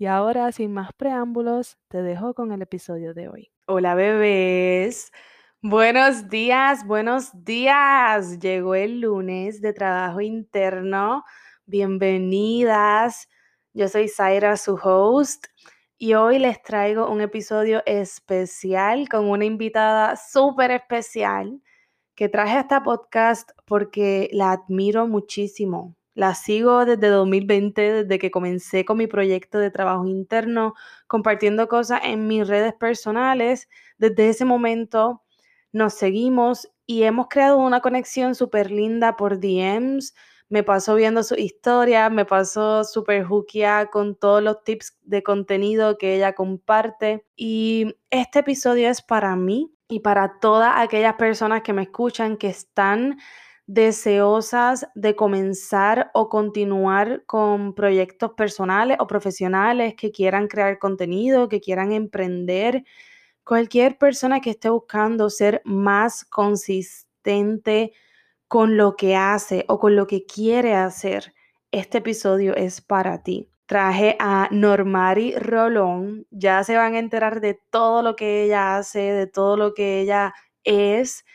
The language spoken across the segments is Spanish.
Y ahora, sin más preámbulos, te dejo con el episodio de hoy. Hola bebés. Buenos días, buenos días. Llegó el lunes de trabajo interno. Bienvenidas. Yo soy Zaira, su host, y hoy les traigo un episodio especial con una invitada súper especial que traje a esta podcast porque la admiro muchísimo. La sigo desde 2020, desde que comencé con mi proyecto de trabajo interno, compartiendo cosas en mis redes personales. Desde ese momento nos seguimos y hemos creado una conexión súper linda por DMs. Me pasó viendo su historia, me pasó súper hookia con todos los tips de contenido que ella comparte. Y este episodio es para mí y para todas aquellas personas que me escuchan que están deseosas de comenzar o continuar con proyectos personales o profesionales que quieran crear contenido, que quieran emprender, cualquier persona que esté buscando ser más consistente con lo que hace o con lo que quiere hacer, este episodio es para ti. Traje a Normari Rolón, ya se van a enterar de todo lo que ella hace, de todo lo que ella es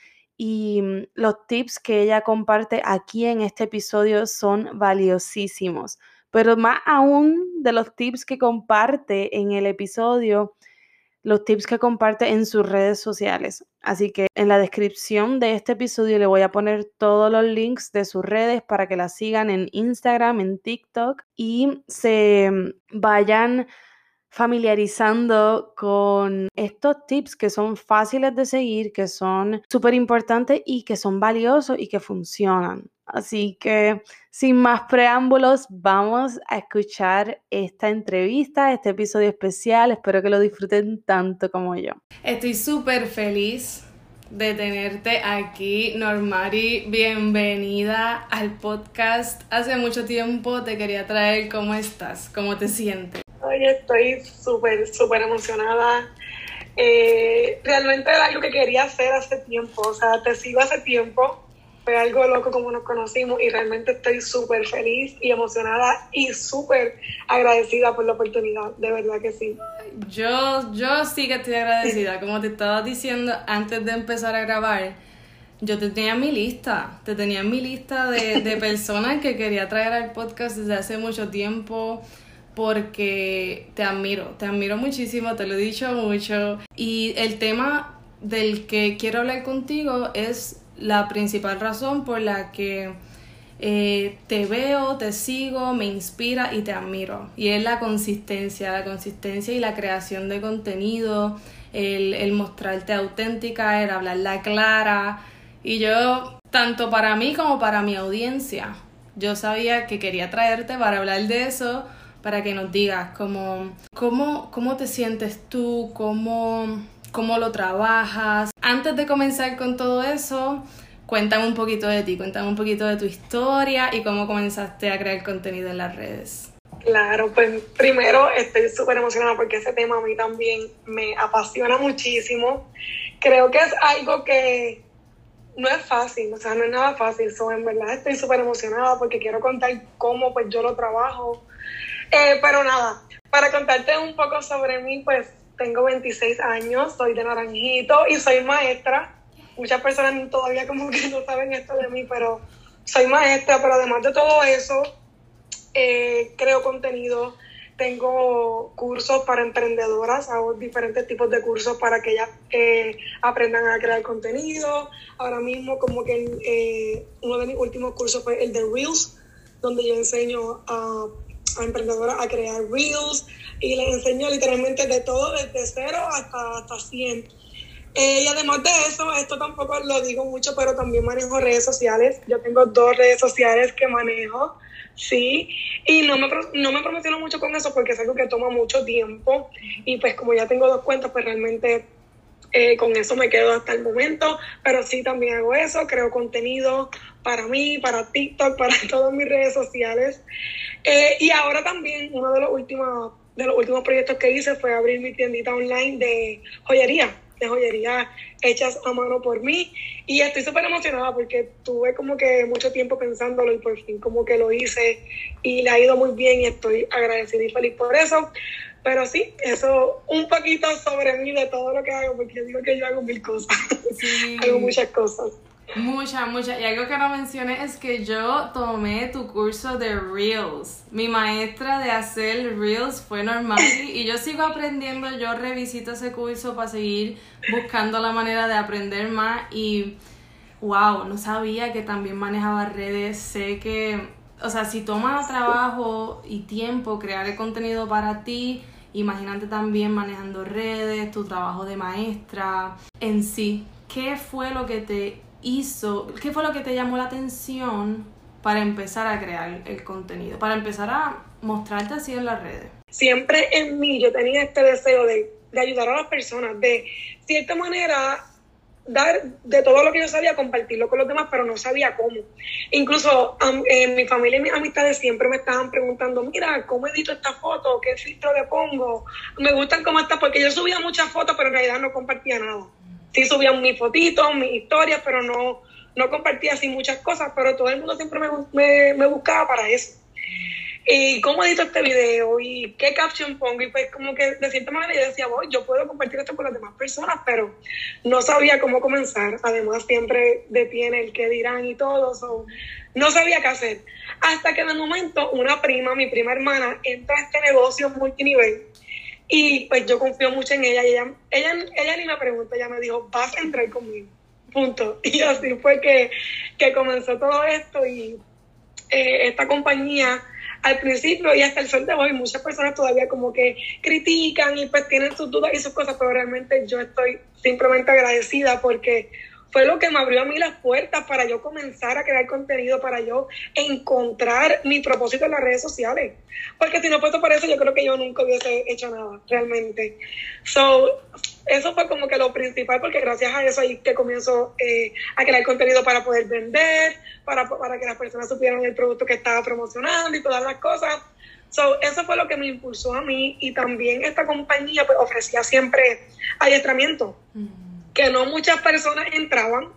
y mm, los tips que ella comparte aquí en este episodio son valiosísimos. Pero más aún de los tips que comparte en el episodio, los tips que comparte en sus redes sociales. Así que en la descripción de este episodio le voy a poner todos los links de sus redes para que la sigan en Instagram, en TikTok y se mm, vayan familiarizando con estos tips que son fáciles de seguir, que son súper importantes y que son valiosos y que funcionan. Así que sin más preámbulos, vamos a escuchar esta entrevista, este episodio especial. Espero que lo disfruten tanto como yo. Estoy súper feliz de tenerte aquí, Normari. Bienvenida al podcast. Hace mucho tiempo te quería traer cómo estás, cómo te sientes. Hoy estoy súper, súper emocionada. Eh, realmente era algo que quería hacer hace tiempo, o sea, te sigo hace tiempo, fue algo loco como nos conocimos y realmente estoy súper feliz y emocionada y súper agradecida por la oportunidad, de verdad que sí. Yo, yo sí que estoy agradecida, como te estaba diciendo antes de empezar a grabar, yo te tenía en mi lista, te tenía en mi lista de, de personas que quería traer al podcast desde hace mucho tiempo porque te admiro, te admiro muchísimo, te lo he dicho mucho. Y el tema del que quiero hablar contigo es la principal razón por la que eh, te veo, te sigo, me inspira y te admiro. Y es la consistencia, la consistencia y la creación de contenido, el, el mostrarte auténtica, el hablarla clara. Y yo, tanto para mí como para mi audiencia, yo sabía que quería traerte para hablar de eso, para que nos digas cómo, cómo, cómo te sientes tú, cómo, cómo lo trabajas. Antes de comenzar con todo eso, cuéntame un poquito de ti, cuéntame un poquito de tu historia y cómo comenzaste a crear contenido en las redes. Claro, pues primero estoy súper emocionada porque ese tema a mí también me apasiona muchísimo. Creo que es algo que no es fácil, o sea, no es nada fácil. So, en verdad estoy súper emocionada porque quiero contar cómo pues yo lo trabajo. Eh, pero nada, para contarte un poco sobre mí, pues tengo 26 años, soy de Naranjito y soy maestra. Muchas personas todavía como que no saben esto de mí, pero soy maestra, pero además de todo eso, eh, creo contenido, tengo cursos para emprendedoras, hago diferentes tipos de cursos para que ellas eh, aprendan a crear contenido. Ahora mismo como que uno de mis últimos cursos fue el de Reels, donde yo enseño a, a emprendedoras a crear Reels y les enseño literalmente de todo, desde cero hasta, hasta 100. Eh, y además de eso, esto tampoco lo digo mucho, pero también manejo redes sociales. Yo tengo dos redes sociales que manejo. Sí, y no me, no me promociono mucho con eso porque es algo que toma mucho tiempo y pues como ya tengo dos cuentas, pues realmente eh, con eso me quedo hasta el momento, pero sí también hago eso, creo contenido para mí, para TikTok, para todas mis redes sociales. Eh, y ahora también uno de los últimos de los últimos proyectos que hice fue abrir mi tiendita online de joyería de joyería hechas a mano por mí y estoy súper emocionada porque tuve como que mucho tiempo pensándolo y por fin como que lo hice y le ha ido muy bien y estoy agradecida y feliz por eso. Pero sí, eso un poquito sobre mí de todo lo que hago, porque yo digo que yo hago mil cosas, hago muchas cosas. Mucha, mucha. Y algo que no mencioné es que yo tomé tu curso de Reels. Mi maestra de hacer Reels fue normal y yo sigo aprendiendo. Yo revisito ese curso para seguir buscando la manera de aprender más. Y wow, no sabía que también manejaba redes. Sé que, o sea, si toma trabajo y tiempo crear el contenido para ti, imagínate también manejando redes, tu trabajo de maestra en sí. ¿Qué fue lo que te hizo, qué fue lo que te llamó la atención para empezar a crear el contenido, para empezar a mostrarte así en las redes? Siempre en mí yo tenía este deseo de, ayudar a las personas, de cierta manera dar de todo lo que yo sabía, compartirlo con los demás, pero no sabía cómo. Incluso en mi familia y mis amistades siempre me estaban preguntando, mira, ¿cómo edito esta foto? ¿Qué filtro le pongo? Me gustan cómo está, porque yo subía muchas fotos, pero en realidad no compartía nada sí subía mis fotitos, mis historias, pero no, no compartía así muchas cosas, pero todo el mundo siempre me, me, buscaba para eso. ¿Y cómo edito este video? ¿Y qué caption pongo? Y pues como que de cierta manera yo decía, voy, yo puedo compartir esto con las demás personas, pero no sabía cómo comenzar. Además siempre detiene el qué dirán y todo. no sabía qué hacer. Hasta que de momento una prima, mi prima hermana, entra a este negocio multinivel y pues yo confío mucho en ella y ella, ella, ella ni me preguntó, ella me dijo, vas a entrar conmigo, punto. Y así fue que, que comenzó todo esto y eh, esta compañía al principio y hasta el sol de hoy muchas personas todavía como que critican y pues tienen sus dudas y sus cosas, pero realmente yo estoy simplemente agradecida porque fue lo que me abrió a mí las puertas para yo comenzar a crear contenido, para yo encontrar mi propósito en las redes sociales. Porque si no fuese por eso, yo creo que yo nunca hubiese hecho nada, realmente. So, eso fue como que lo principal, porque gracias a eso ahí que comienzo eh, a crear contenido para poder vender, para, para que las personas supieran el producto que estaba promocionando y todas las cosas. So, eso fue lo que me impulsó a mí y también esta compañía pues, ofrecía siempre adiestramiento. Mm que no muchas personas entraban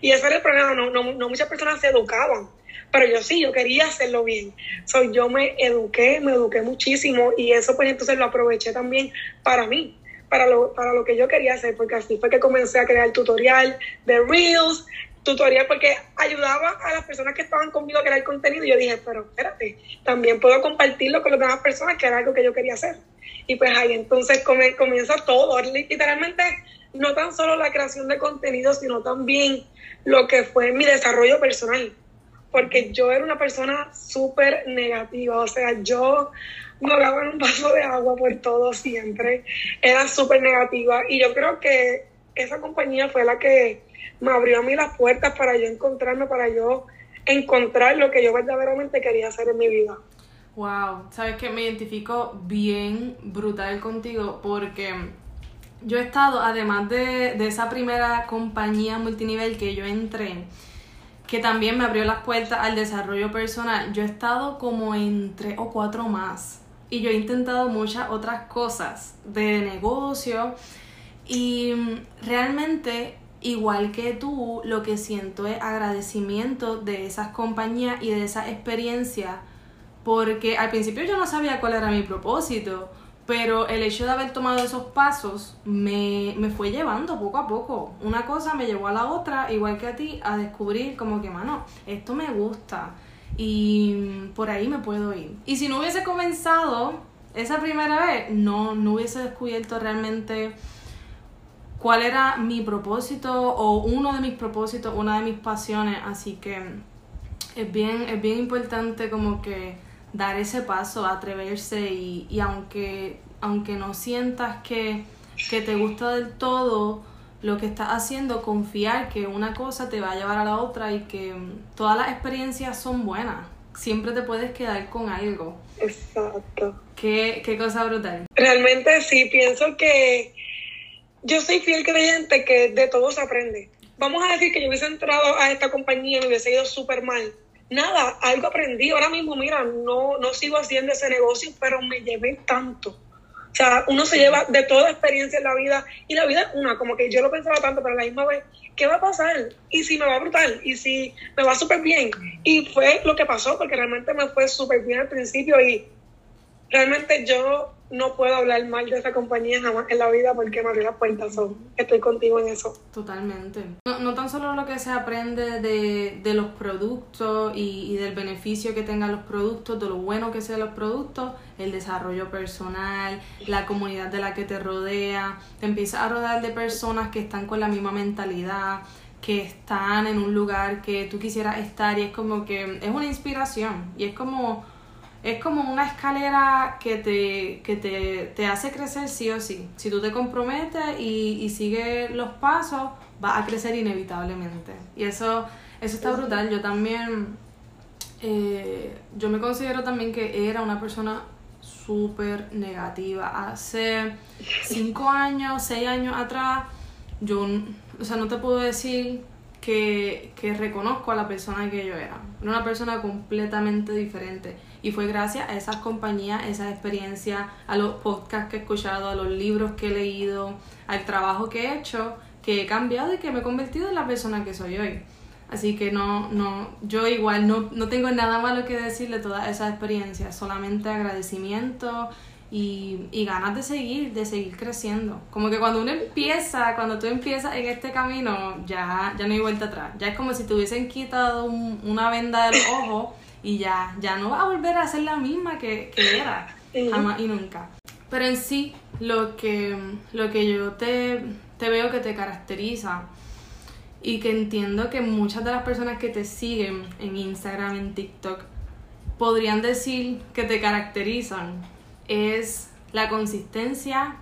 y ese era el problema, no, no, muchas personas se educaban, pero yo sí, yo quería hacerlo bien. So, yo me eduqué, me eduqué muchísimo y eso pues entonces lo aproveché también para mí, para lo, para lo que yo quería hacer, porque así fue que comencé a crear tutorial de Reels, tutorial porque ayudaba a las personas que estaban conmigo a crear contenido y yo dije, pero espérate, también puedo compartirlo con las demás personas, que era algo que yo quería hacer. Y pues ahí entonces comienza todo, literalmente no tan solo la creación de contenido, sino también lo que fue mi desarrollo personal. porque yo era una persona súper negativa, o sea, yo en un vaso de agua por todo siempre, era súper negativa y yo creo que esa compañía fue la que me abrió a mí las puertas para yo encontrarme, para yo encontrar lo que yo verdaderamente quería hacer en mi vida. Wow, sabes que me identifico bien brutal contigo porque yo he estado, además de, de esa primera compañía multinivel que yo entré, que también me abrió las puertas al desarrollo personal, yo he estado como en tres o cuatro más. Y yo he intentado muchas otras cosas de negocio. Y realmente, igual que tú, lo que siento es agradecimiento de esas compañías y de esa experiencia. Porque al principio yo no sabía cuál era mi propósito pero el hecho de haber tomado esos pasos me, me, fue llevando poco a poco. Una cosa me llevó a la otra, igual que a ti, a descubrir como que, mano, esto me gusta y por ahí me puedo ir. Y si no hubiese comenzado esa primera vez, no, no hubiese descubierto realmente cuál era mi propósito o uno de mis propósitos, una de mis pasiones. Así que es bien, es bien importante como que dar ese paso, atreverse y, y aunque, aunque no sientas que, que te gusta del todo lo que estás haciendo, confiar que una cosa te va a llevar a la otra y que mm, todas las experiencias son buenas. Siempre te puedes quedar con algo. Exacto. Qué, qué cosa brutal. Realmente sí, pienso que yo soy fiel creyente que de todo se aprende. Vamos a decir que yo hubiese entrado a esta compañía y me hubiese ido súper mal nada, algo aprendí. Ahora mismo, mira, no, no sigo haciendo ese negocio, pero me llevé tanto. O sea, uno se lleva de toda experiencia en la vida y la vida es una, como que yo lo pensaba tanto, pero a la misma vez, ¿qué va a pasar? ¿Y si me va brutal? ¿Y si me va súper bien? Y fue lo que pasó, porque realmente me fue súper bien al principio y realmente yo no puedo hablar mal de esa compañía jamás en la vida porque me abrió las puertas. estoy contigo en eso. Totalmente. No, no, tan solo lo que se aprende de, de los productos y, y, del beneficio que tengan los productos, de lo bueno que sean los productos, el desarrollo personal, la comunidad de la que te rodea. Te empiezas a rodear de personas que están con la misma mentalidad que están en un lugar que tú quisieras estar y es como que es una inspiración y es como es como una escalera que te, que te, te, hace crecer sí o sí. Si tú te comprometes y, y sigues los pasos, vas a crecer inevitablemente. Y eso, eso está brutal. Yo también, eh, yo me considero también que era una persona súper negativa. Hace cinco años, seis años atrás, yo, o sea, no te puedo decir que, que reconozco a la persona que yo era. Era una persona completamente diferente y fue gracias a esas compañías, esas experiencias, a los podcasts que he escuchado, a los libros que he leído, al trabajo que he hecho, que he cambiado y que me he convertido en la persona que soy hoy. Así que no, no, yo igual no, no tengo nada malo que decirle todas esas experiencias, solamente agradecimiento y, y, ganas de seguir, de seguir creciendo. Como que cuando uno empieza, cuando tú empiezas en este camino, ya, ya no hay vuelta atrás. Ya es como si te hubiesen quitado una venda del ojo y ya, ya no va a volver a ser la misma que, era, jamás y nunca. Pero en sí, lo que, lo que yo te, te veo que te caracteriza y que entiendo que muchas de las personas que te siguen en Instagram, en TikTok, podrían decir que te caracterizan es la consistencia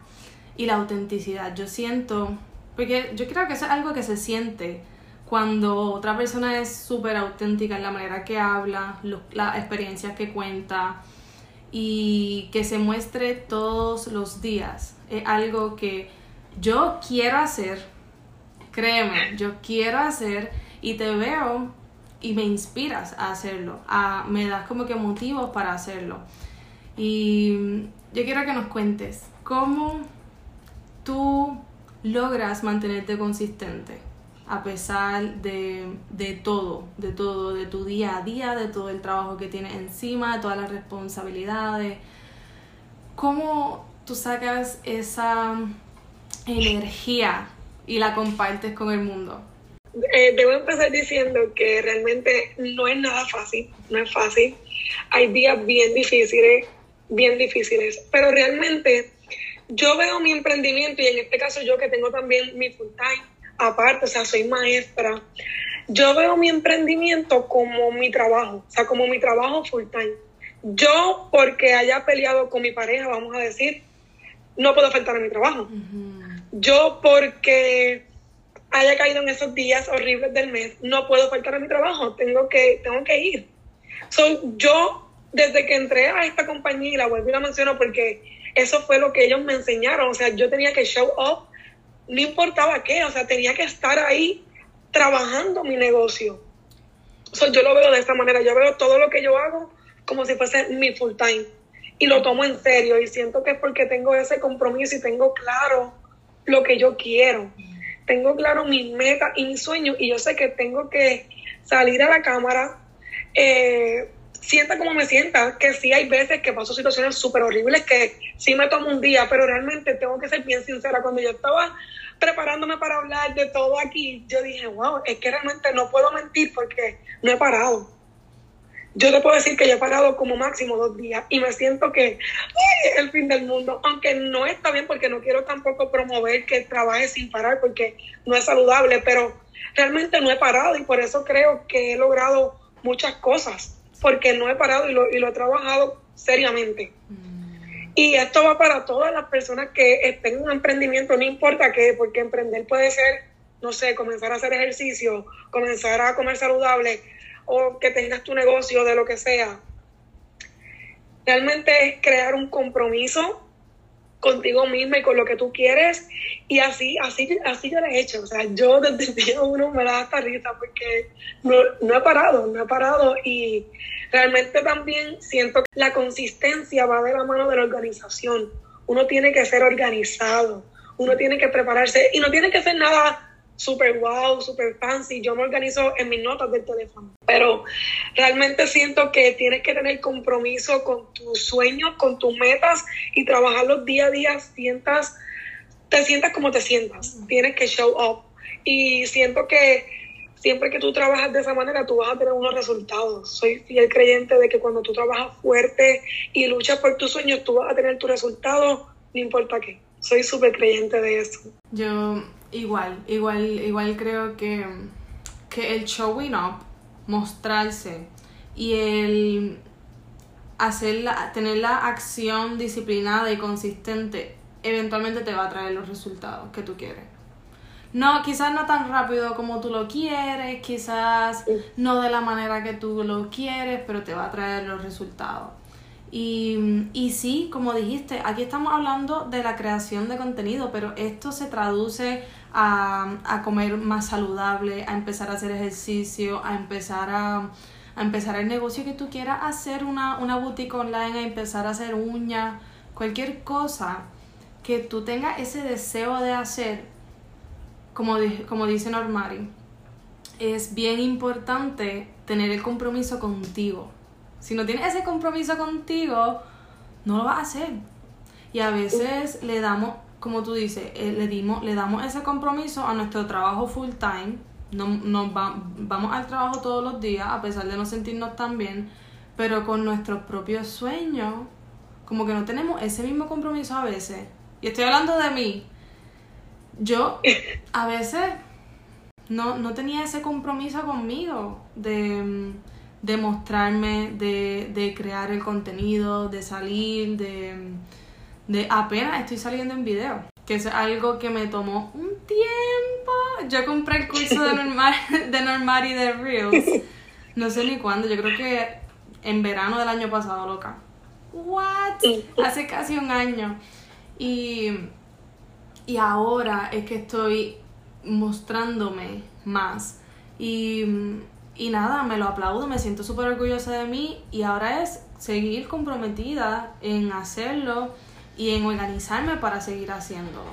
y la autenticidad. Yo siento, porque yo creo que eso es algo que se siente cuando otra persona es súper auténtica en la manera que habla, las experiencias que cuenta y que se muestre todos los días. Es algo que yo quiero hacer, créeme, yo quiero hacer y te veo y me inspiras a hacerlo, a, me das como que motivos para hacerlo. Y yo quiero que nos cuentes cómo tú logras mantenerte consistente a pesar de, de, todo, de todo, de tu día a día, de todo el trabajo que tienes encima, de todas las responsabilidades. ¿Cómo tú sacas esa energía y la compartes con el mundo? Eh, debo empezar diciendo que realmente no es nada fácil, no es fácil. Hay días bien difíciles, bien difíciles, pero realmente yo veo mi emprendimiento y en este caso yo que tengo también mi full time aparte, o sea, soy maestra. yo veo mi emprendimiento como mi trabajo, o sea, como mi trabajo full time. Yo, porque haya peleado con mi pareja, vamos a decir, no puedo faltar a mi trabajo. Yo, porque haya caído en esos días horribles del mes, no puedo faltar a mi trabajo, tengo que, tengo que ir. So, yo, desde que entré a esta compañía, y la vuelvo y la menciono porque eso fue lo que ellos me enseñaron, o sea, yo tenía que show up, no importaba qué, o sea, tenía que estar ahí trabajando mi negocio. So, yo lo veo de esta manera, yo veo todo lo que yo hago como si fuese mi full time y lo tomo en serio y siento que es porque tengo ese compromiso y tengo claro lo que yo quiero tengo claro mis metas y mis sueños y yo sé que tengo que salir a la cámara, eh, sienta como me sienta, que sí hay veces que paso situaciones súper horribles que sí me tomo un día, pero realmente tengo que ser bien sincera. Cuando yo estaba preparándome para hablar de todo aquí, yo dije, wow, es que realmente no puedo mentir porque no he parado yo te puedo decir que yo he parado como máximo dos días y me siento que es el fin del mundo, aunque no está bien porque no quiero tampoco promover que trabaje sin parar porque no es saludable, pero realmente no he parado y por eso creo que he logrado muchas cosas, porque no he parado y lo, y lo he trabajado seriamente. Mm. Y esto va para todas las personas que estén en un emprendimiento, no importa qué, porque emprender puede ser, no sé, comenzar a hacer ejercicio, comenzar a comer saludable, o que tengas tu negocio de lo que sea. Realmente es crear un compromiso contigo misma y con lo que tú quieres. Y así así así yo lo he hecho. O sea yo desde el día uno me da hasta risa porque no, no he parado no he parado. Y realmente también siento que la consistencia va de la mano de la organización. Uno tiene que ser organizado. Uno tiene que prepararse. Y no tiene que ser nada super wow, super fancy. Yo me organizo en mis notas del teléfono. Pero realmente siento que tienes que tener compromiso con tus sueños, con tus metas y trabajarlos día a día. Sientas, te sientas como te sientas. Tienes que show up. Y siento que siempre que tú trabajas de esa manera, tú vas a tener unos resultados. Soy fiel creyente de que cuando tú trabajas fuerte y luchas por tus sueños, tú vas a tener tus resultados, no importa qué. Soy súper creyente de eso. Yo Igual, igual, igual creo que, que el showing up, mostrarse y el hacer tener la acción disciplinada y consistente, eventualmente te va a traer los resultados que tú quieres. No, quizás no tan rápido como tú lo quieres, quizás no de la manera que tú lo quieres, pero te va a traer los resultados. Y, y sí, como dijiste, aquí estamos hablando de la creación de contenido, pero esto se traduce a, comer más saludable, a empezar a hacer ejercicio, a empezar a, empezar el negocio que tú quieras hacer, una, una boutique online, a empezar a hacer uñas, cualquier cosa que tú tengas ese deseo de hacer, como, como dice Normari, es bien importante tener el compromiso contigo. Si no tienes ese compromiso contigo, no lo vas a hacer. Y a veces le damos como tú dices, eh, le, dimos, le damos ese compromiso a nuestro trabajo full time, no, nos vamos al trabajo todos los días a pesar de no sentirnos tan bien, pero con nuestros propios sueños, como que no tenemos ese mismo compromiso a veces. Y estoy hablando de mí. Yo a veces no, no tenía ese compromiso conmigo de, de mostrarme, de, de crear el contenido, de salir, de de apenas estoy saliendo en video, que es algo que me tomó un tiempo. Yo compré el curso de normal de normal y de Reels. No sé ni cuándo, yo creo que en verano del año pasado, loca. What? Hace casi un año. Y y ahora es que estoy mostrándome más. Y, y nada, me lo aplaudo, me siento súper orgullosa de mí y ahora es seguir comprometida en hacerlo y en organizarme para seguir haciéndolo.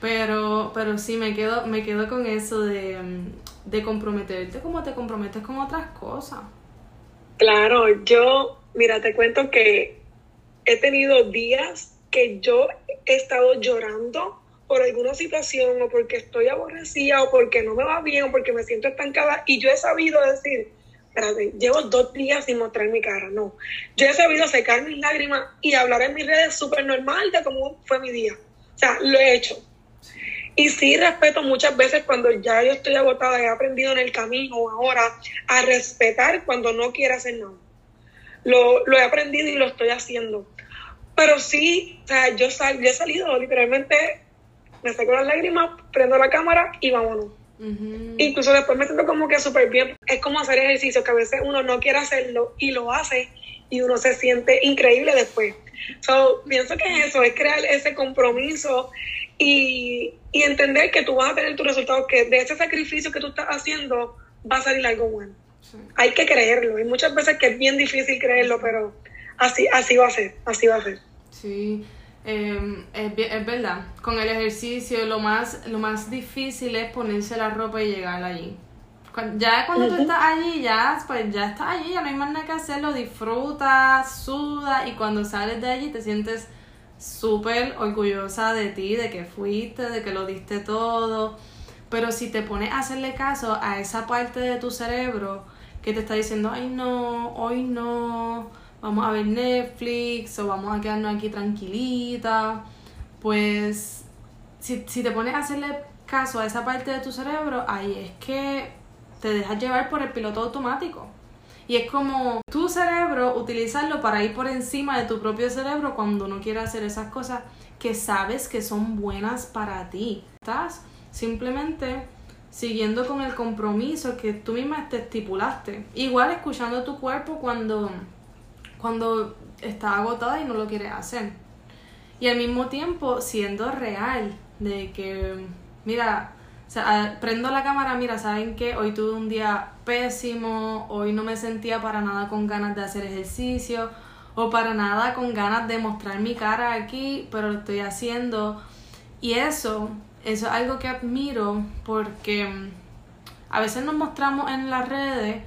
Pero, pero sí, me quedo, me quedo con eso de, de comprometerte como te comprometes con otras cosas. Claro, yo, mira, te cuento que he tenido días que yo he estado llorando por alguna situación o porque estoy aborrecida o porque no me va bien o porque me siento estancada y yo he sabido decir, espérate, llevo dos días sin mostrar mi cara, no. Yo he sabido secar mis lágrimas y hablar en mis redes súper normal de cómo fue mi día. O sea, lo he hecho. Y sí respeto muchas veces cuando ya yo estoy agotada, he aprendido en el camino ahora a respetar cuando no quiero hacer nada. Lo, lo he aprendido y lo estoy haciendo. Pero sí, o sea, yo, sal, yo he salido literalmente, me saco las lágrimas, prendo la cámara y vámonos. Incluso después me siento como que súper bien. Es como hacer ejercicio, que a veces uno no quiere hacerlo y lo hace y uno se siente increíble después. So, pienso que es eso, es crear ese compromiso y, y entender que tú vas a tener tus resultados, que de ese sacrificio que tú estás haciendo va a salir algo bueno. Hay que creerlo. Hay muchas veces que es bien difícil creerlo, pero así, así va a ser, así va a ser. Sí, eh, es, es, verdad. Con el ejercicio lo más, lo más difícil es ponerse la ropa y llegar allí. Ya cuando tú estás allí, ya, pues ya estás allí, ya no hay más nada que hacer, lo disfrutas, sudas y cuando sales de allí te sientes súper orgullosa de ti, de que fuiste, de que lo diste todo. Pero si te pones a hacerle caso a esa parte de tu cerebro que te está diciendo, ay no, hoy no, vamos a ver Netflix o vamos a quedarnos aquí tranquilita, pues si, si te pones a hacerle caso a esa parte de tu cerebro, ahí es que te dejas llevar por el piloto automático. Y es como tu cerebro utilizarlo para ir por encima de tu propio cerebro cuando no quieres hacer esas cosas que sabes que son buenas para ti. Estás simplemente siguiendo con el compromiso que tú misma te estipulaste. Igual escuchando tu cuerpo cuando cuando está agotada y no lo quiere hacer. Y al mismo tiempo siendo real de que, mira, prendo la cámara, mira, ¿saben qué? Hoy tuve un día pésimo, hoy no me sentía para nada con ganas de hacer ejercicio o para nada con ganas de mostrar mi cara aquí, pero lo estoy haciendo. Y eso, eso es algo que admiro porque mm, a veces nos mostramos en las redes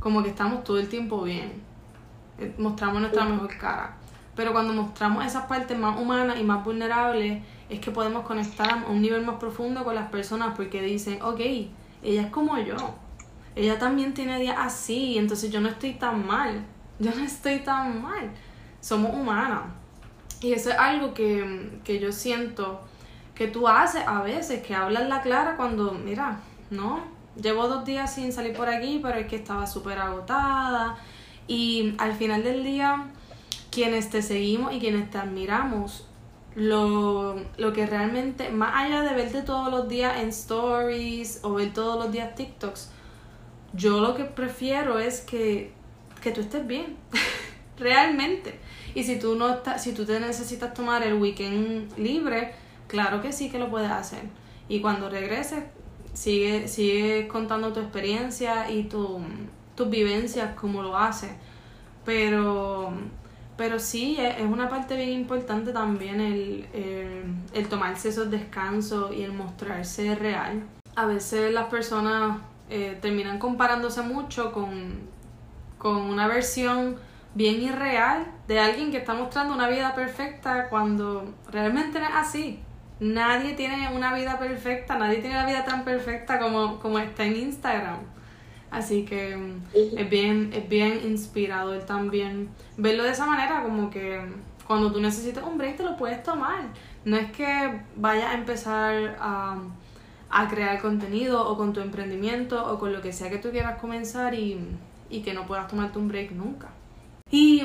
como que estamos todo el tiempo bien mostramos nuestra mejor cara. Pero cuando mostramos esas partes más humanas y más vulnerables, es que podemos conectar a un nivel más profundo con las personas porque dicen, ok, ella es como yo. Ella también tiene días así, entonces yo no estoy tan mal. Yo no estoy tan mal. Somos humanas. Y eso es algo que, que yo siento que tú haces a veces, que hablas la clara cuando, mira, no, llevo dos días sin salir por aquí, pero es que estaba súper agotada y al final del día, quienes te seguimos y quienes te admiramos, lo, lo que realmente, más allá de verte todos los días en stories o ver todos los días TikToks, yo lo que prefiero es que, que tú estés bien, realmente. Y si tú, no estás, si tú te necesitas tomar el weekend libre, claro que sí que lo puedes hacer. Y cuando regreses, sigue, sigue contando tu experiencia y tu, tus vivencias como lo hace. Pero, pero sí, es una parte bien importante también el, el, tomarse esos descansos y el mostrarse real. A veces las personas eh, terminan comparándose mucho con, con una versión bien irreal de alguien que está mostrando una vida perfecta cuando realmente no es así. Nadie tiene una vida perfecta, nadie tiene la vida tan perfecta como, como está en Instagram. Así que mm, es bien, es bien inspirador también verlo de esa manera, como que cuando tú necesitas un break te lo puedes tomar. No es que vayas a empezar a, a crear contenido o con tu emprendimiento o con lo que sea que tú quieras comenzar y, y que no puedas tomarte un break nunca. Y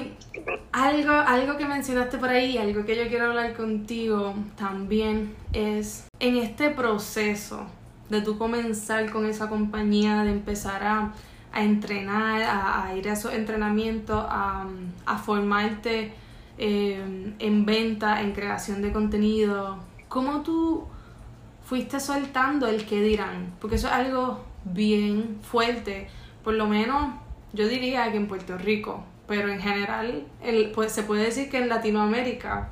algo, algo que mencionaste por ahí, algo que yo quiero hablar contigo también es en este proceso de tú comenzar con esa compañía, de empezar a, entrenar, a, ir a esos entrenamientos, a, formarte eh, en venta, en creación de contenido. ¿Cómo tú fuiste soltando el que dirán? Porque eso es algo bien fuerte, por lo menos yo diría que en Puerto Rico, pero en general pues, se puede decir que en Latinoamérica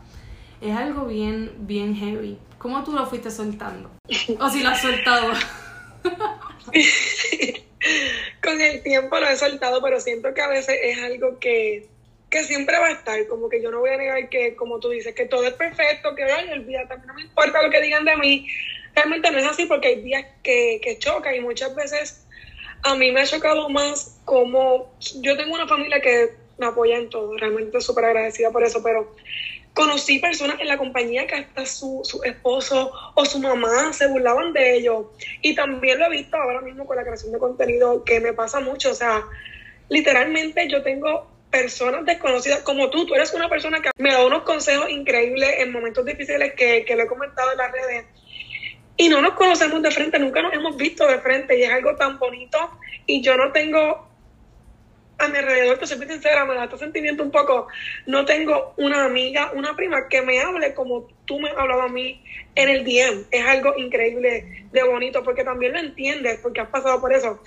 es algo bien, bien heavy. ¿Cómo tú lo fuiste soltando? ¿O si lo has soltado? Con el tiempo lo he soltado, pero siento que a veces es algo que, que siempre va a estar. Como que yo no voy a negar que, como tú dices, que todo es perfecto, que ay, olvídate, no me importa lo que digan de mí. Realmente no es así porque hay días que, que choca y muchas veces a mí me ha chocado más como yo tengo una familia que me apoya en todo, realmente súper agradecida por eso, pero conocí personas en la compañía que hasta su, su, esposo o su mamá se burlaban de ellos. Y también lo he visto ahora mismo con la creación de contenido, que me pasa mucho. O sea, literalmente yo tengo personas desconocidas como tú. Tú eres una persona que me da unos consejos increíbles en momentos difíciles que, que lo he comentado en las redes. Y no nos conocemos de frente, nunca nos hemos visto de frente y es algo tan bonito. Y yo no tengo a mi alrededor, te soy sincera, me da este sentimiento un poco. No tengo una amiga, una prima que me hable como tú me has hablado a mí en el DM. Es algo increíble de bonito porque también lo entiendes, porque has pasado por eso.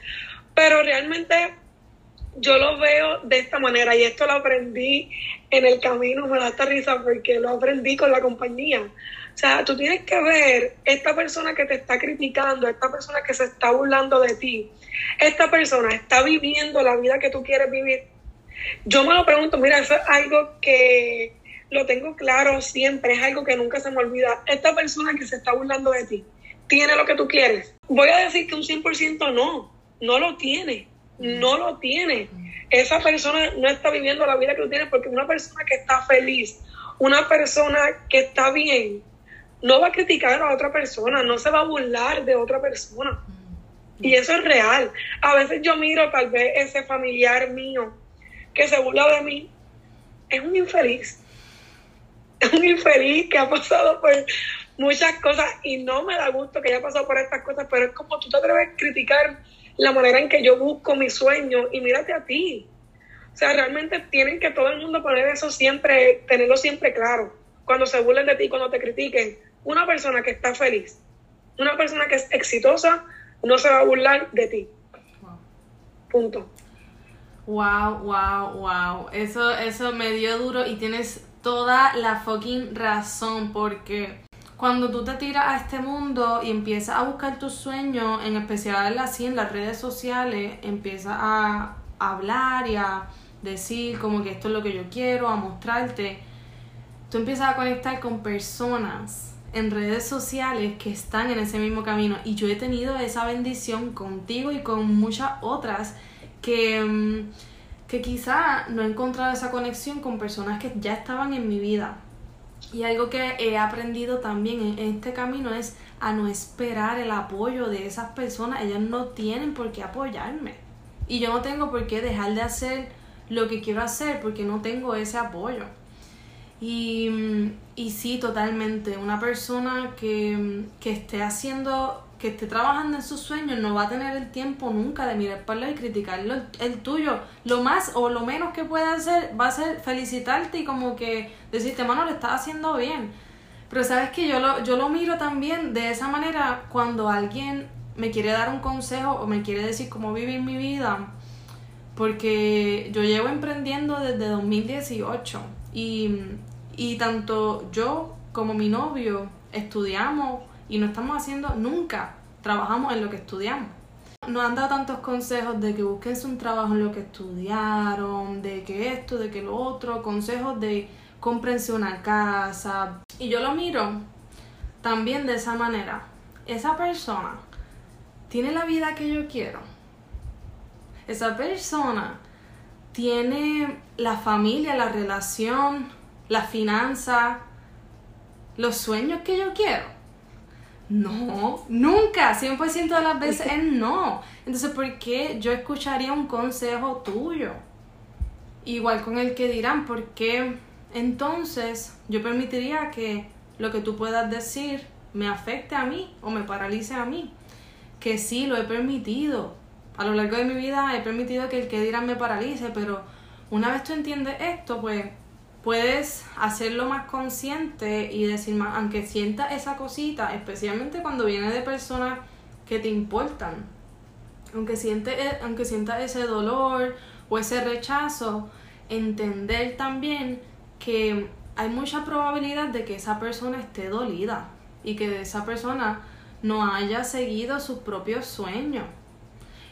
Pero realmente yo lo veo de esta manera y esto lo aprendí en el camino, me da esta risa porque lo aprendí con la compañía. O sea, tú tienes que ver esta persona que te está criticando, esta persona que se está burlando de ti, esta persona está viviendo la vida que tú quieres vivir. Yo me lo pregunto, mira, eso es algo que lo tengo claro siempre, es algo que nunca se me olvida. Esta persona que se está burlando de ti, ¿tiene lo que tú quieres? Voy a decir que un 100% no, no lo tiene, no lo tiene. Esa persona no está viviendo la vida que tú tienes porque una persona que está feliz, una persona que está bien, no va a criticar a otra persona, no se va a burlar de otra persona. Y eso es real. A veces yo miro tal vez ese familiar mío que se burla de mí, es un infeliz. Es un infeliz que ha pasado por muchas cosas y no me da gusto que haya pasado por estas cosas, pero es como tú te atreves a criticar la manera en que yo busco mi sueño y mírate a ti. O sea, realmente tienen que todo el mundo poner eso siempre, tenerlo siempre claro. Cuando se burlen de ti, cuando te critiquen, una persona que está feliz, una persona que es exitosa, no se va a burlar de ti. Punto. Wow, wow, wow. Eso, eso me dio duro y tienes toda la fucking razón porque cuando tú te tiras a este mundo y empiezas a buscar tus sueños, en especial así en las redes sociales, empiezas a hablar y a decir como que esto es lo que yo quiero, a mostrarte, tú empiezas a conectar con personas en redes sociales que están en ese mismo camino. Y yo he tenido esa bendición contigo y con muchas otras que, mm, que quizá no he encontrado esa conexión con personas que ya estaban en mi vida. Y algo que he aprendido también en este camino es a no esperar el apoyo de esas personas. Ellas no tienen por qué apoyarme. Y yo no tengo por qué dejar de hacer lo que quiero hacer porque no tengo ese apoyo. Y, y sí, totalmente. Una persona que, que, esté haciendo, que esté trabajando en sus sueños, no va a tener el tiempo nunca de mirar para y criticarlo el, tuyo. Lo más o lo menos que puede hacer va a ser felicitarte y como que decirte, mano, lo estás haciendo bien. Pero sabes que yo lo, yo lo miro también de esa manera cuando alguien me quiere dar un consejo o me quiere decir cómo vivir mi vida. Porque yo llevo emprendiendo desde 2018 y y tanto yo como mi novio estudiamos y no estamos haciendo nunca, trabajamos en lo que estudiamos. Nos han dado tantos consejos de que busquen un trabajo en lo que estudiaron, de que esto, de que lo otro, consejos de cómprense una casa. Y yo lo miro también de esa manera. Esa persona tiene la vida que yo quiero. Esa persona tiene la familia, la relación, la finanza, los sueños que yo quiero. No, nunca, 100% de las veces es no. Entonces, ¿por qué yo escucharía un consejo tuyo? Igual con el que dirán, ¿por qué entonces yo permitiría que lo que tú puedas decir me afecte a mí o me paralice a mí? Que sí, lo he permitido. A lo largo de mi vida he permitido que el que dirán me paralice, pero una vez tú entiendes esto, pues puedes hacerlo más consciente y decir más, aunque sienta esa cosita, especialmente cuando viene de personas que te importan, aunque, siente, aunque sienta ese dolor o ese rechazo, entender también que hay mucha probabilidad de que esa persona esté dolida y que esa persona no haya seguido sus propios sueños.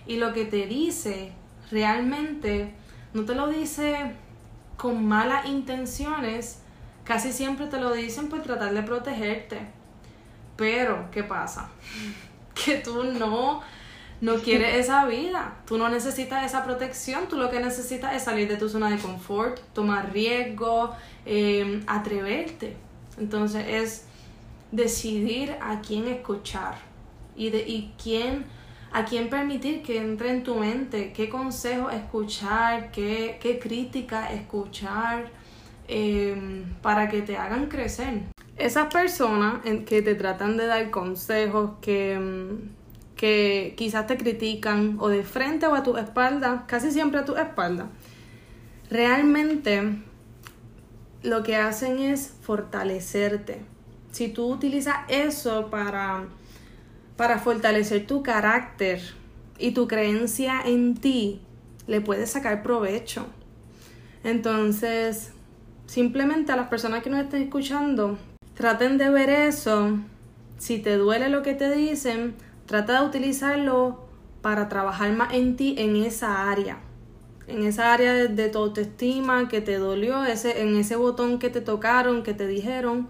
Y lo que te dice realmente no te lo dice con malas intenciones, casi siempre te lo dicen por tratar de protegerte. Pero, ¿qué pasa? Que tú no, no quieres esa vida, tú no necesitas esa protección, tú lo que necesitas es salir de tu zona de confort, tomar riesgo, eh, atreverte. Entonces es decidir a quién escuchar y, de, y quién, a quién permitir que entre en tu mente, qué consejo escuchar, qué, qué crítica escuchar eh, para que te hagan crecer. Esas personas que te tratan de dar consejos, que, mm, que quizás te critican o de frente o a tu espalda, casi siempre a tu espalda, realmente lo que hacen es fortalecerte. Si tú utilizas eso para, para fortalecer tu carácter y tu creencia en ti, le puedes sacar provecho. Entonces, simplemente a las personas que nos estén escuchando, traten de ver eso. Si te duele lo que te dicen, trata de utilizarlo para trabajar más en ti en esa área en esa área de, tu autoestima que te dolió, ese, en ese botón que te tocaron, que te dijeron,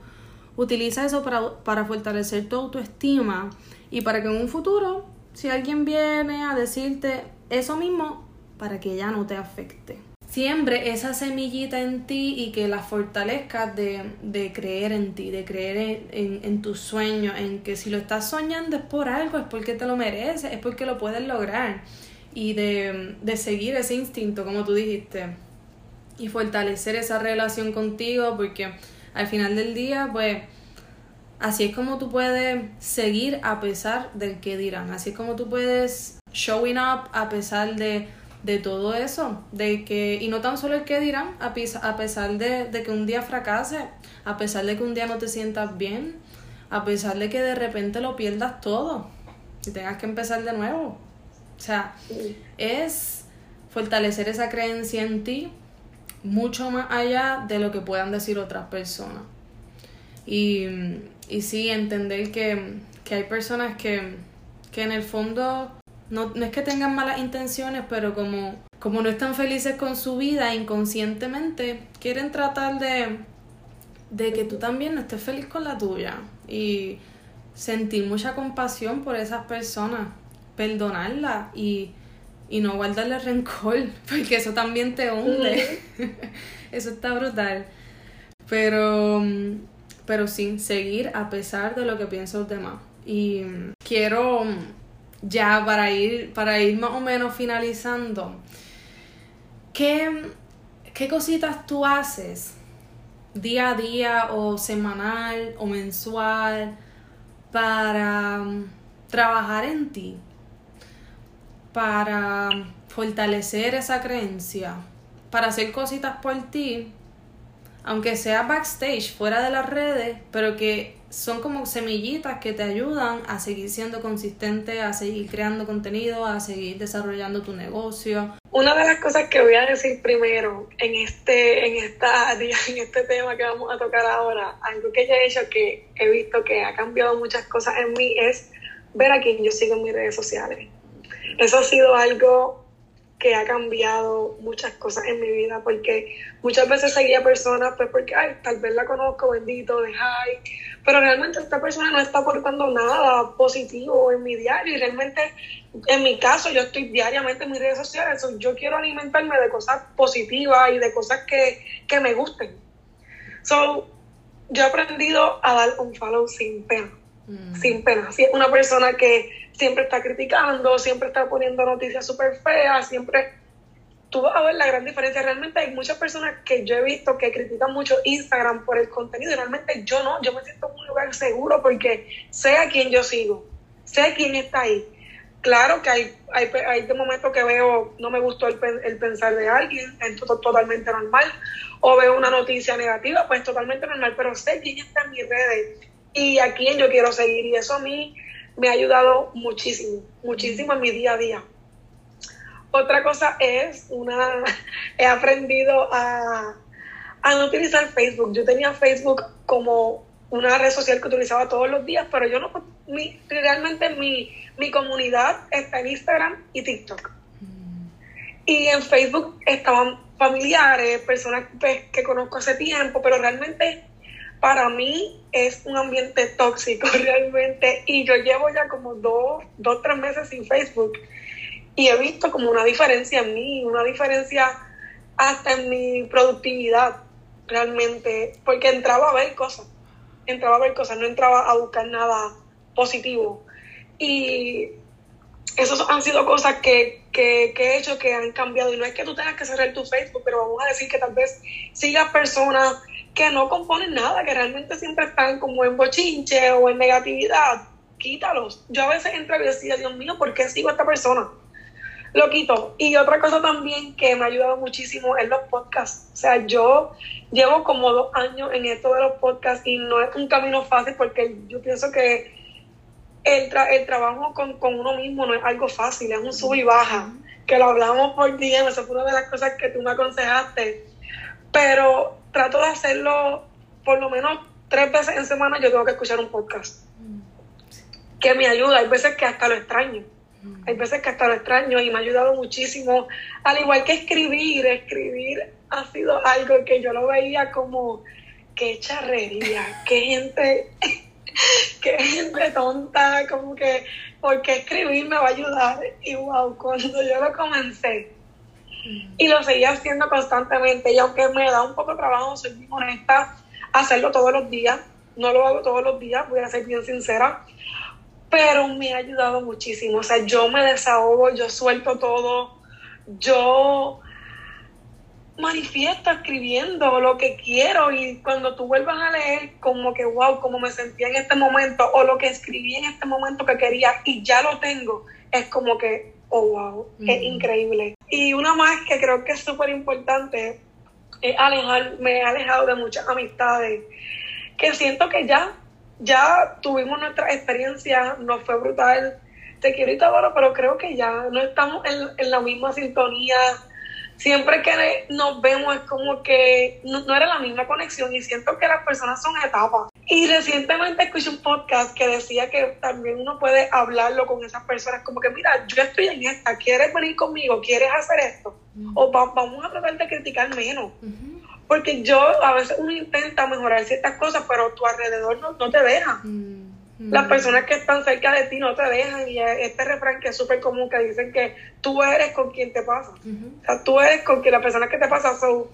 utiliza eso para, para fortalecer tu autoestima y para que en un futuro, si alguien viene a decirte eso mismo, para que ya no te afecte. Siempre esa semillita en ti y que la fortalezcas de, de creer en ti, de creer en, en, en tus sueños, en que si lo estás soñando es por algo, es porque te lo mereces, es porque lo puedes lograr y de, de seguir ese instinto, como tú dijiste, y fortalecer esa relación contigo, porque al final del día, pues, así es como tú puedes seguir a pesar del que dirán, así es como tú puedes showing up a pesar de, de todo eso, de que, y no tan solo el que dirán, a, a pesar de, de que un día fracase, a pesar de que un día no te sientas bien, a pesar de que de repente lo pierdas todo y tengas que empezar de nuevo. O sea, es fortalecer esa creencia en ti mucho más allá de lo que puedan decir otras personas. Y, y sí, entender que, que hay personas que, que en el fondo no, no, es que tengan malas intenciones, pero como, como no están felices con su vida, inconscientemente quieren tratar de, de que tú también no estés feliz con la tuya. Y sentir mucha compasión por esas personas perdonarla y, y no guardarle rencor, porque eso también te hunde. eso está brutal. Pero, pero sí, seguir a pesar de lo que piensan los demás. Y quiero ya para ir, para ir más o menos finalizando, ¿qué, qué cositas tú haces día a día o semanal o mensual para trabajar en ti? para fortalecer esa creencia, para hacer cositas por ti, aunque sea backstage, fuera de las redes, pero que son como semillitas que te ayudan a seguir siendo consistente, a seguir creando contenido, a seguir desarrollando tu negocio. Una de las cosas que voy a decir primero en este, en esta, en este tema que vamos a tocar ahora, algo que ya he hecho que he visto que ha cambiado muchas cosas en mí es ver a quién yo sigo en mis redes sociales eso ha sido algo que ha cambiado muchas cosas en mi vida, porque muchas veces seguía personas, pues porque, ay, tal vez la conozco, bendito, de high, pero realmente esta persona no está aportando nada positivo en mi diario, y realmente, en mi caso, yo estoy diariamente en mis redes sociales, yo quiero alimentarme de cosas positivas y de cosas que, que me gusten. So, yo he aprendido a dar un follow sin pena, mm. sin pena. Si es una persona que siempre está criticando, siempre está poniendo noticias súper feas, siempre... Tú vas a ver la gran diferencia. Realmente hay muchas personas que yo he visto que critican mucho Instagram por el contenido y realmente yo no, yo me siento en un lugar seguro porque sé a quién yo sigo, sé quién está ahí. Claro que hay, hay, hay de momentos que veo, no me gustó el, el pensar de alguien, es totalmente normal, o veo una noticia negativa, pues totalmente normal, pero sé quién está en mis redes y a quién yo quiero seguir y eso a mí me ha ayudado muchísimo, muchísimo en mi día a día. Otra cosa es, una, he aprendido a, no utilizar Facebook. Yo tenía Facebook como una red social que utilizaba todos los días, pero yo no, mi, realmente mi, mi comunidad está en Instagram y TikTok. Y en Facebook estaban familiares, personas pues, que conozco hace tiempo, pero realmente para mí es un ambiente tóxico realmente y yo llevo ya como dos, dos, tres meses sin Facebook y he visto como una diferencia en mí, una diferencia hasta en mi productividad realmente, porque entraba a ver cosas, entraba a ver cosas, no entraba a buscar nada positivo. Y esas han sido cosas que, que, he hecho que han cambiado. Y no es que tú tengas que cerrar tu Facebook, pero vamos a decir que tal vez sigas personas que no componen nada, que realmente siempre están como en bochinche o en negatividad. Quítalos. Yo a veces entro y decía, Dios mío, ¿por qué sigo a esta persona? Lo quito. Y otra cosa también que me ha ayudado muchísimo es los podcasts. O sea, yo llevo como dos años en esto de los podcasts y no es un camino fácil porque yo pienso que el, el trabajo con, uno mismo no es algo fácil, es un sub y baja, que lo hablamos por día, eso fue una de las cosas que tú me aconsejaste, pero trato de hacerlo por lo menos tres veces en semana, yo tengo que escuchar un podcast, que me ayuda, hay veces que hasta lo extraño, hay veces que hasta lo extraño y me ha ayudado muchísimo, al igual que escribir, escribir ha sido algo que yo lo veía como, qué charrería, qué gente qué gente tonta, como que, porque escribir me va a ayudar. Y wow, cuando yo lo comencé y lo seguía haciendo constantemente, y aunque me da un poco de trabajo, soy muy honesta, hacerlo todos los días, no lo hago todos los días, voy a ser bien sincera, pero me ha ayudado muchísimo. O sea, yo me desahogo, yo suelto todo, yo manifiesto escribiendo lo que quiero y cuando tú vuelvas a leer como que wow, como me sentía en este momento o lo que escribí en este momento que quería y ya lo tengo, es como que oh wow, es increíble. Y una más que creo que es súper importante es alejar, me he alejado de muchas amistades que siento que ya, ya tuvimos nuestra experiencia, nos fue brutal, te quiero y te adoro, pero creo que ya no estamos en, en la misma sintonía siempre que nos vemos es como que no, era la misma conexión y siento que las personas son etapas. Y recientemente escuché un podcast que decía que también uno puede hablarlo con esas personas, como que mira, yo estoy en esta, ¿quieres venir conmigo? ¿Quieres hacer esto? O vamos a tratar de criticar menos. Porque yo, a veces uno intenta mejorar ciertas cosas, pero tu alrededor no, no te deja. Las personas que están cerca de ti no te dejan y este refrán que es súper común que dicen que tú eres con quien te pasa. O sea, tú eres con quien la persona que te pasa. So,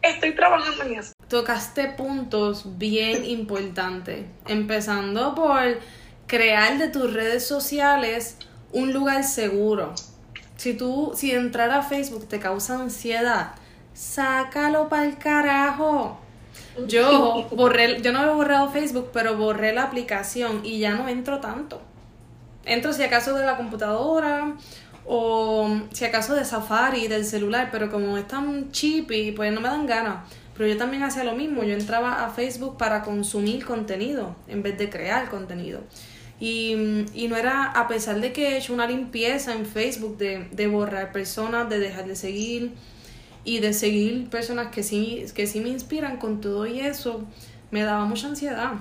estoy trabajando en eso. Tocaste puntos bien importantes, empezando por crear de tus redes sociales un lugar seguro. Si tú, si entrar a Facebook te causa ansiedad, sácalo para el carajo. Yo borré, yo no he borrado Facebook, pero borré la aplicación y ya no entro tanto. Entro si acaso de la computadora o si acaso de Safari, del celular, pero como es tan cheapy, pues no me dan ganas. Pero yo también hacía lo mismo, yo entraba a Facebook para consumir contenido en vez de crear contenido. Y, y, no era, a pesar de que he hecho una limpieza en Facebook de, de borrar personas, de dejar de seguir, y de seguir personas que sí, que sí me inspiran con todo y eso, me daba mucha ansiedad.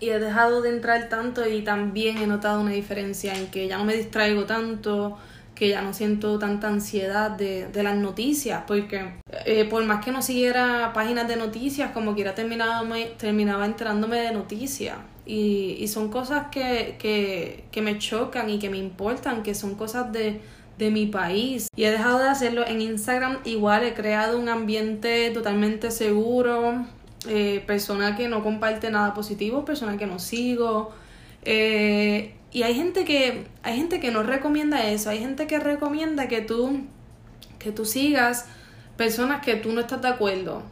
Y he dejado de entrar tanto y también he notado una diferencia en que ya no me distraigo tanto, que ya no siento tanta ansiedad de, de las noticias, porque eh, por más que no siguiera páginas de noticias, como quiera terminaba, terminaba enterándome de noticias. Y, y son cosas que, que, que me chocan y que me importan, que son cosas de, de mi país. Y he dejado de hacerlo en Instagram. Igual he creado un ambiente totalmente seguro. Eh, persona que no comparte nada positivo, persona que no sigo. Eh, y hay gente que hay gente que no recomienda eso, hay gente que recomienda que tú que tú sigas personas que tú no estás de acuerdo.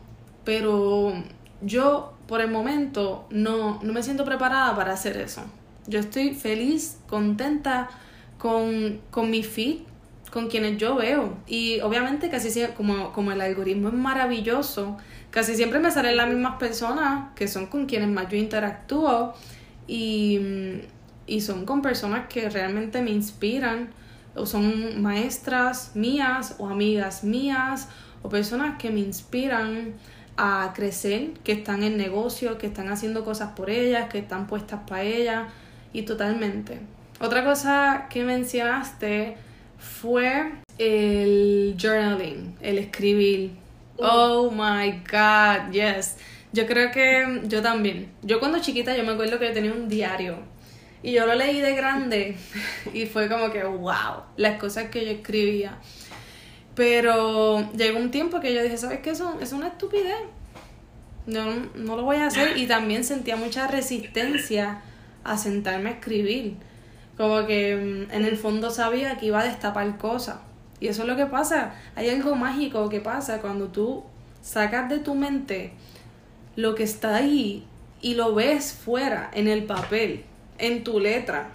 Pero yo por el momento no, no me siento preparada para hacer eso. Yo estoy feliz, contenta con, con mi feed, con quienes yo veo. Y obviamente casi siempre, como, como el algoritmo es maravilloso, casi siempre me salen las mismas personas que son con quienes más yo interactúo y, y son con personas que realmente me inspiran o son maestras mías o amigas mías o personas que me inspiran a crecer, que están en negocio, que están haciendo cosas por ellas, que están puestas para ellas y totalmente. Otra cosa que mencionaste fue el journaling, el escribir. Oh my God, yes. Yo creo que yo también. Yo cuando chiquita yo me acuerdo que yo tenía un diario y yo lo leí de grande y fue como que, wow, las cosas que yo escribía. Pero llegó un tiempo que yo dije, ¿sabes qué? Eso es una estupidez. No, no lo voy a hacer. Y también sentía mucha resistencia a sentarme a escribir. Como que mm, en el fondo sabía que iba a destapar cosas. Y eso es lo que pasa. Hay algo mágico que pasa cuando tú sacas de tu mente lo que está ahí y lo ves fuera, en el papel, en tu letra.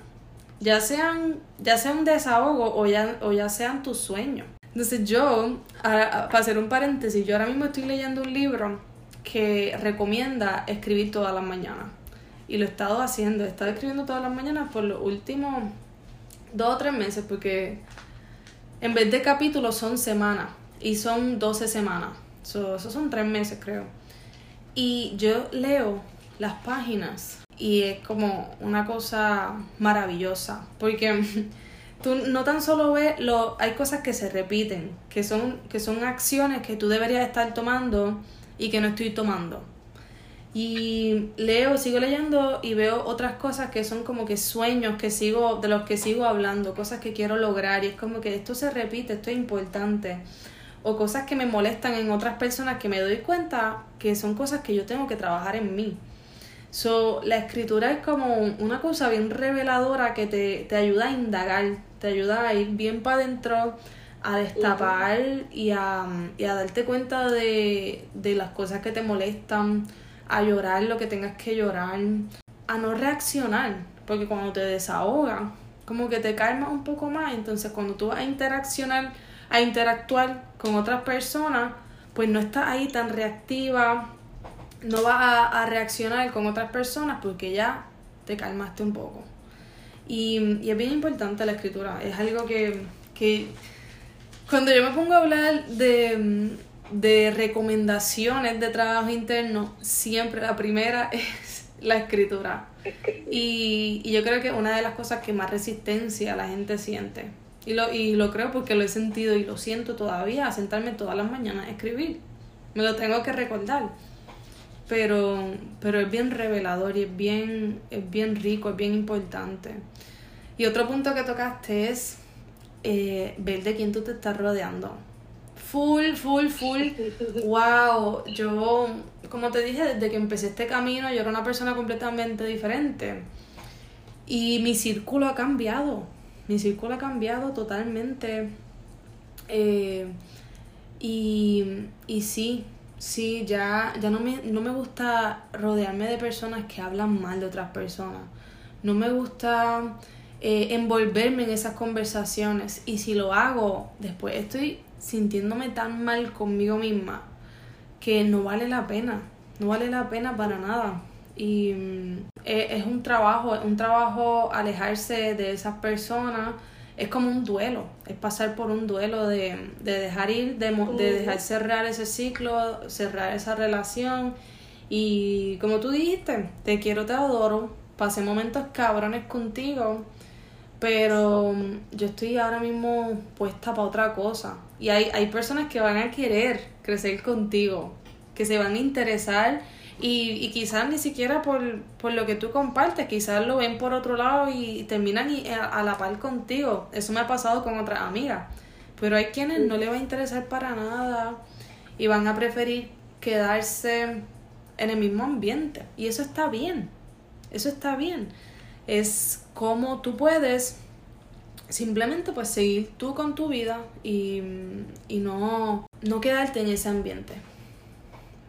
Ya sean, ya sea un desahogo o ya, o ya sean tus sueños. Entonces yo, para hacer un paréntesis, yo ahora mismo estoy leyendo un libro que recomienda escribir todas las mañanas. Y lo he estado haciendo, he estado escribiendo todas las mañanas por los últimos dos o tres meses, porque en vez de capítulos son semanas y son 12 semanas. So, esos son tres meses, creo. Y yo leo las páginas y es como una cosa maravillosa, porque tú no tan solo ves, lo, hay cosas que se repiten, que son, que son acciones que tú deberías estar tomando y que no estoy tomando. Y leo, sigo leyendo y veo otras cosas que son como que sueños que sigo, de los que sigo hablando, cosas que quiero lograr y es como que esto se repite, esto es importante. O cosas que me molestan en otras personas que me doy cuenta que son cosas que yo tengo que trabajar en mí. So, la escritura es como una cosa bien reveladora que te, te ayuda a indagar, te ayuda a ir bien para adentro, a destapar y a, y a darte cuenta de, de las cosas que te molestan, a llorar lo que tengas que llorar, a no reaccionar, porque cuando te desahogas, como que te calmas un poco más, entonces cuando tú vas a interaccionar, a interactuar con otras personas, pues no estás ahí tan reactiva, no vas a, reaccionar con otras personas porque ya te calmaste un poco. Y, y, es bien importante la escritura, es algo que, que cuando yo me pongo a hablar de, de recomendaciones de trabajo interno, siempre la primera es la escritura. Y, y, yo creo que una de las cosas que más resistencia la gente siente. Y lo, y lo creo porque lo he sentido y lo siento todavía, sentarme todas las mañanas a escribir. Me lo tengo que recordar. Pero, pero es bien revelador y es bien, es bien rico, es bien importante. Y otro punto que tocaste es eh, ver de quién tú te estás rodeando. Full, full, full. wow, yo, como te dije, desde que empecé este camino, yo era una persona completamente diferente. Y mi círculo ha cambiado. Mi círculo ha cambiado totalmente. Eh, y, y sí, sí, ya, ya no, me, no me gusta rodearme de personas que hablan mal de otras personas. No me gusta eh, envolverme en esas conversaciones. Y si lo hago, después estoy sintiéndome tan mal conmigo misma que no vale la pena. No vale la pena para nada. Y mm, es, un trabajo, es un trabajo alejarse de esas personas. Es como un duelo, es pasar por un duelo de, de dejar ir, de, de dejar cerrar ese ciclo, cerrar esa relación. Y como tú dijiste, te quiero, te adoro, pasé momentos cabrones contigo, pero yo estoy ahora mismo puesta para otra cosa. Y hay, hay personas que van a querer crecer contigo, que se van a interesar y, y quizás ni siquiera por, por lo que tú compartes, quizás lo ven por otro lado y terminan a, la par contigo. Eso me ha pasado con otras amigas. Pero hay quienes no le va a interesar para nada y van a preferir quedarse en el mismo ambiente. Y eso está bien. Eso está bien es cómo tú puedes simplemente pues seguir tú con tu vida y, y no, no quedarte en ese ambiente.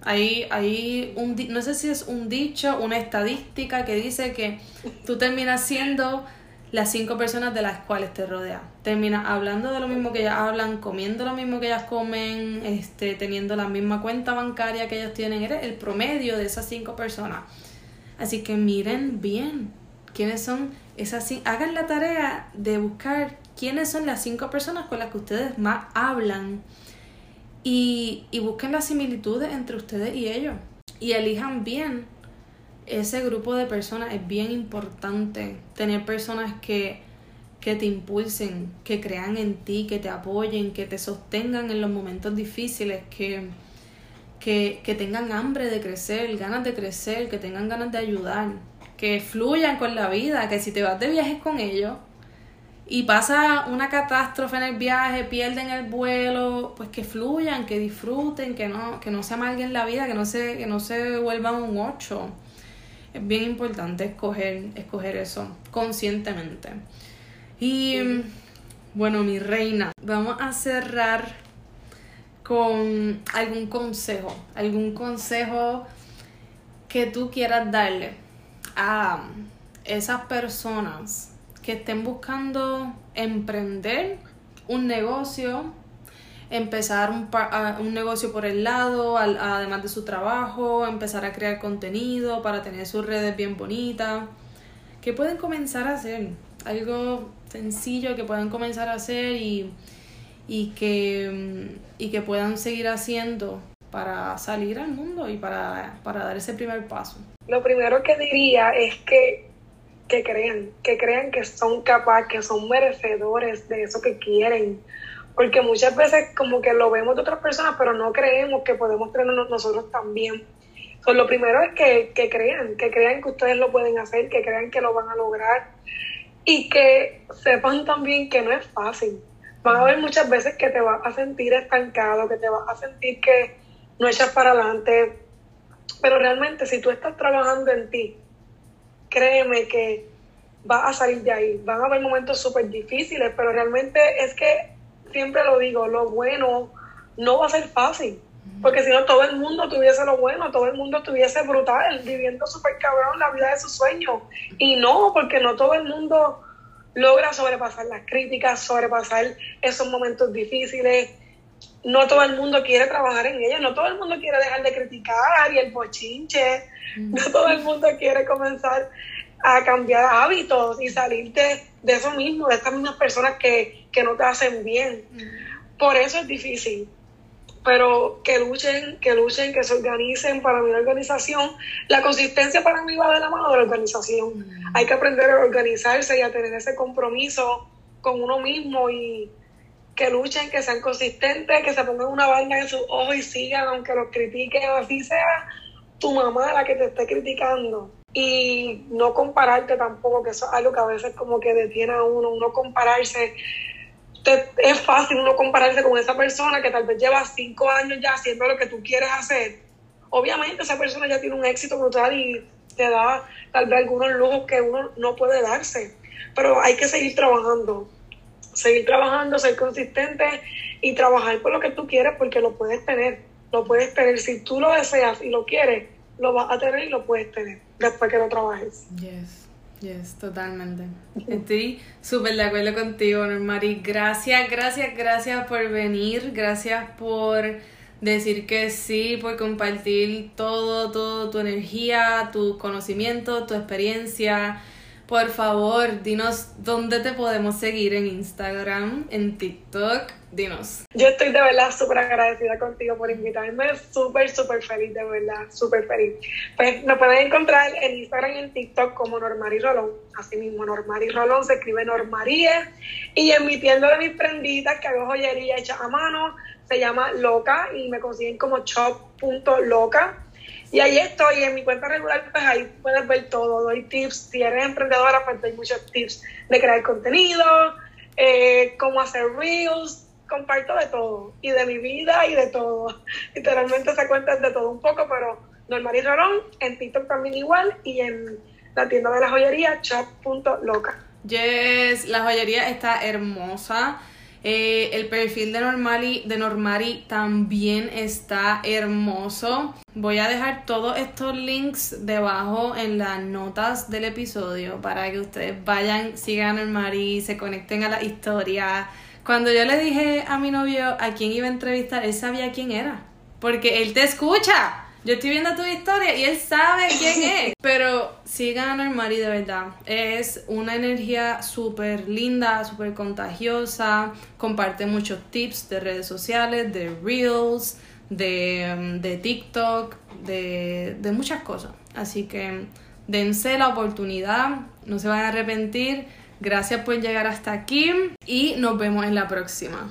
Hay, hay un, no sé si es un dicho, una estadística que dice que tú terminas siendo las cinco personas de las cuales te rodeas. Terminas hablando de lo mismo que ellas hablan, comiendo lo mismo que ellas comen, este, teniendo la misma cuenta bancaria que ellos tienen. Eres el promedio de esas cinco personas. Así que miren bien quiénes son esas hagan la tarea de buscar quiénes son las cinco personas con las que ustedes más hablan y, y busquen las similitudes entre ustedes y ellos. Y elijan bien ese grupo de personas. Es bien importante tener personas que, que te impulsen, que crean en ti, que te apoyen, que te sostengan en los momentos difíciles, que, que, que tengan hambre de crecer, ganas de crecer, que tengan ganas de ayudar, que fluyan con la vida, que si te vas de viajes con ellos y pasa una catástrofe en el viaje, pierden el vuelo, pues que fluyan, que disfruten, que no, que no se amarguen la vida, que no se, que no se vuelvan un ocho. Es bien importante escoger, escoger eso conscientemente. Y bueno, mi reina, vamos a cerrar con algún consejo, algún consejo que tú quieras darle a esas personas que estén buscando emprender un negocio, empezar un, un negocio por el lado, además de su trabajo, empezar a crear contenido para tener sus redes bien bonitas. ¿Qué pueden comenzar a hacer? Algo sencillo que puedan comenzar a hacer y, y, que, y que puedan seguir haciendo para salir al mundo y para, para dar ese primer paso. Lo primero que diría es que que crean, que crean que son capaces, que son merecedores de eso que quieren. Porque muchas veces como que lo vemos de otras personas, pero no creemos que podemos tenerlo nosotros también. So, lo primero es que, que crean, que crean que ustedes lo pueden hacer, que crean que lo van a lograr y que sepan también que no es fácil. Van a haber muchas veces que te vas a sentir estancado, que te vas a sentir que no echas para adelante, pero realmente si tú estás trabajando en ti, créeme que va a salir de ahí. Van a haber momentos súper difíciles, pero realmente es que, siempre lo digo, lo bueno no va a ser fácil. Porque si no, todo el mundo tuviese lo bueno, todo el mundo estuviese brutal, viviendo súper cabrón la vida de sus sueños. Y no, porque no todo el mundo logra sobrepasar las críticas, sobrepasar esos momentos difíciles. No todo el mundo quiere trabajar en ellas, no todo el mundo quiere dejar de criticar y el bochinche no todo el mundo quiere comenzar a cambiar hábitos y salir de, eso mismo, de estas mismas personas que, no te hacen bien. Por eso es difícil. Pero que luchen, que luchen, que se organicen para mi organización. La consistencia para mí va de la mano de la organización. Hay que aprender a organizarse y a tener ese compromiso con uno mismo y que luchen, que sean consistentes, que se pongan una banda en sus ojos y sigan, aunque los critiquen, así sea tu mamá la que te esté criticando y no compararte tampoco, que eso es algo que a veces como que detiene a uno, uno compararse. es fácil uno compararse con esa persona que tal vez lleva cinco años ya haciendo lo que tú quieres hacer. Obviamente esa persona ya tiene un éxito brutal y te da tal vez algunos lujos que uno no puede darse. Pero hay que seguir trabajando, seguir trabajando, ser consistente y trabajar por lo que tú quieres porque lo puedes tener lo puedes tener. Si tú lo deseas y lo quieres, lo vas a tener y lo puedes tener después que lo trabajes. Yes, yes, totalmente. Estoy súper de acuerdo contigo, Normari. Gracias, gracias, gracias por venir. Gracias por decir que sí, por compartir todo, todo tu energía, tu conocimiento, tu experiencia. Por favor, dinos dónde te podemos seguir en Instagram, en TikTok. Dinos. Yo estoy de verdad súper agradecida contigo por invitarme. Súper, súper feliz, de verdad. Súper feliz. Pues me pueden encontrar en Instagram y en TikTok como Normari Rolón. Así mismo, Normari Rolón se escribe Normarie. Y en mi tienda de mis prenditas, que hago joyería hecha a mano, se llama Loca y me consiguen como shop.loca. Y ahí estoy, en mi cuenta regular, pues ahí puedes ver todo, doy tips. Si eres emprendedora, pues doy muchos tips de crear contenido, eh, cómo hacer reels, comparto de todo, y de mi vida y de todo. Literalmente se cuentan de todo un poco, pero Normal y Rolón, en TikTok también igual, y en la tienda de la joyería, shop.loca. Yes, la joyería está hermosa. Eh, el perfil de Normali, de Normari también está hermoso. Voy a dejar todos estos links debajo en las notas del episodio para que ustedes vayan, sigan a Normari, se conecten a la historia. Cuando yo le dije a mi novio a quién iba a entrevistar, él sabía quién era. Porque él te escucha. Yo estoy viendo tu historia y él sabe quién es. Pero sigan a Mari de verdad. Es una energía súper linda, súper contagiosa. Comparte muchos tips de redes sociales, de Reels, de, um, de TikTok, de, de muchas cosas. Así que dense la oportunidad, no se van a arrepentir. Gracias por llegar hasta aquí y nos vemos en la próxima.